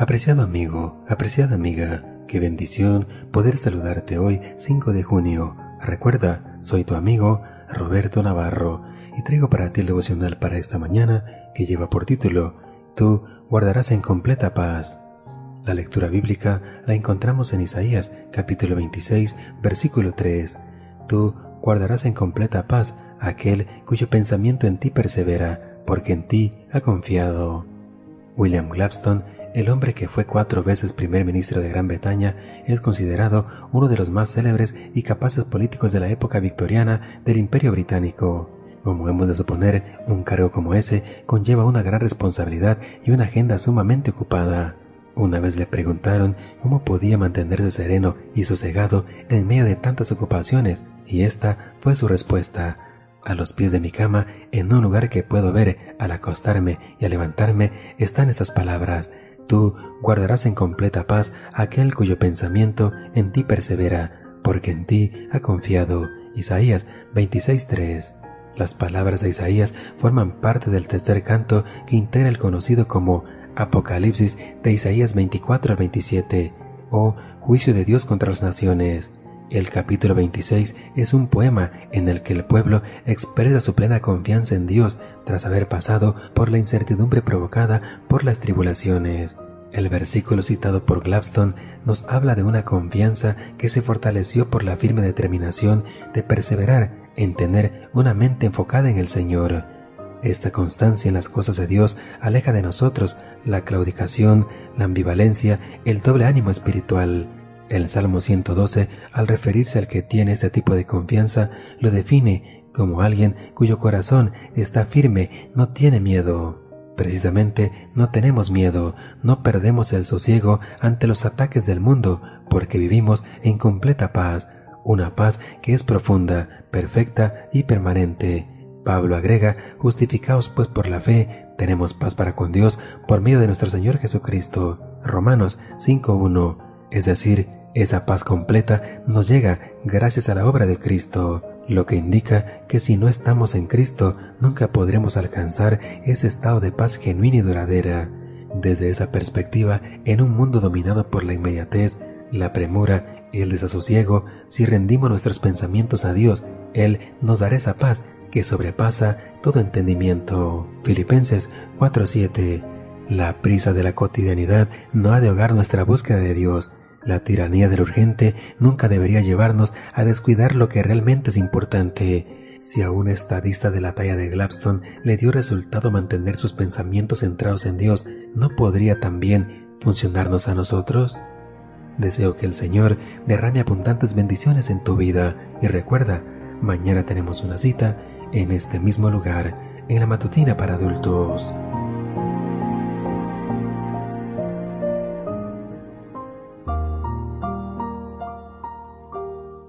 Apreciado amigo, apreciada amiga, qué bendición poder saludarte hoy 5 de junio. Recuerda, soy tu amigo Roberto Navarro y traigo para ti el devocional para esta mañana que lleva por título Tú guardarás en completa paz. La lectura bíblica la encontramos en Isaías capítulo 26 versículo 3. Tú guardarás en completa paz aquel cuyo pensamiento en ti persevera, porque en ti ha confiado. William Gladstone el hombre que fue cuatro veces primer ministro de Gran Bretaña es considerado uno de los más célebres y capaces políticos de la época victoriana del Imperio Británico. Como hemos de suponer, un cargo como ese conlleva una gran responsabilidad y una agenda sumamente ocupada. Una vez le preguntaron cómo podía mantenerse sereno y sosegado en medio de tantas ocupaciones, y esta fue su respuesta. A los pies de mi cama, en un lugar que puedo ver al acostarme y al levantarme, están estas palabras. Tú guardarás en completa paz aquel cuyo pensamiento en ti persevera, porque en ti ha confiado. Isaías 26.3. Las palabras de Isaías forman parte del tercer canto que integra el conocido como Apocalipsis de Isaías 24 al 27 o Juicio de Dios contra las naciones. El capítulo 26 es un poema en el que el pueblo expresa su plena confianza en Dios tras haber pasado por la incertidumbre provocada por las tribulaciones. El versículo citado por Gladstone nos habla de una confianza que se fortaleció por la firme determinación de perseverar en tener una mente enfocada en el Señor. Esta constancia en las cosas de Dios aleja de nosotros la claudicación, la ambivalencia, el doble ánimo espiritual. El Salmo 112, al referirse al que tiene este tipo de confianza, lo define como alguien cuyo corazón está firme, no tiene miedo. Precisamente no tenemos miedo, no perdemos el sosiego ante los ataques del mundo, porque vivimos en completa paz, una paz que es profunda, perfecta y permanente. Pablo agrega, justificaos pues por la fe, tenemos paz para con Dios por medio de nuestro Señor Jesucristo. Romanos 5.1. Es decir, esa paz completa nos llega gracias a la obra de Cristo, lo que indica que si no estamos en Cristo nunca podremos alcanzar ese estado de paz genuina y duradera. Desde esa perspectiva, en un mundo dominado por la inmediatez, la premura y el desasosiego, si rendimos nuestros pensamientos a Dios, Él nos dará esa paz que sobrepasa todo entendimiento. Filipenses 4:7 La prisa de la cotidianidad no ha de ahogar nuestra búsqueda de Dios, la tiranía del urgente nunca debería llevarnos a descuidar lo que realmente es importante. Si a un estadista de la talla de Gladstone le dio resultado mantener sus pensamientos centrados en Dios, ¿no podría también funcionarnos a nosotros? Deseo que el Señor derrame abundantes bendiciones en tu vida y recuerda, mañana tenemos una cita en este mismo lugar, en la matutina para adultos.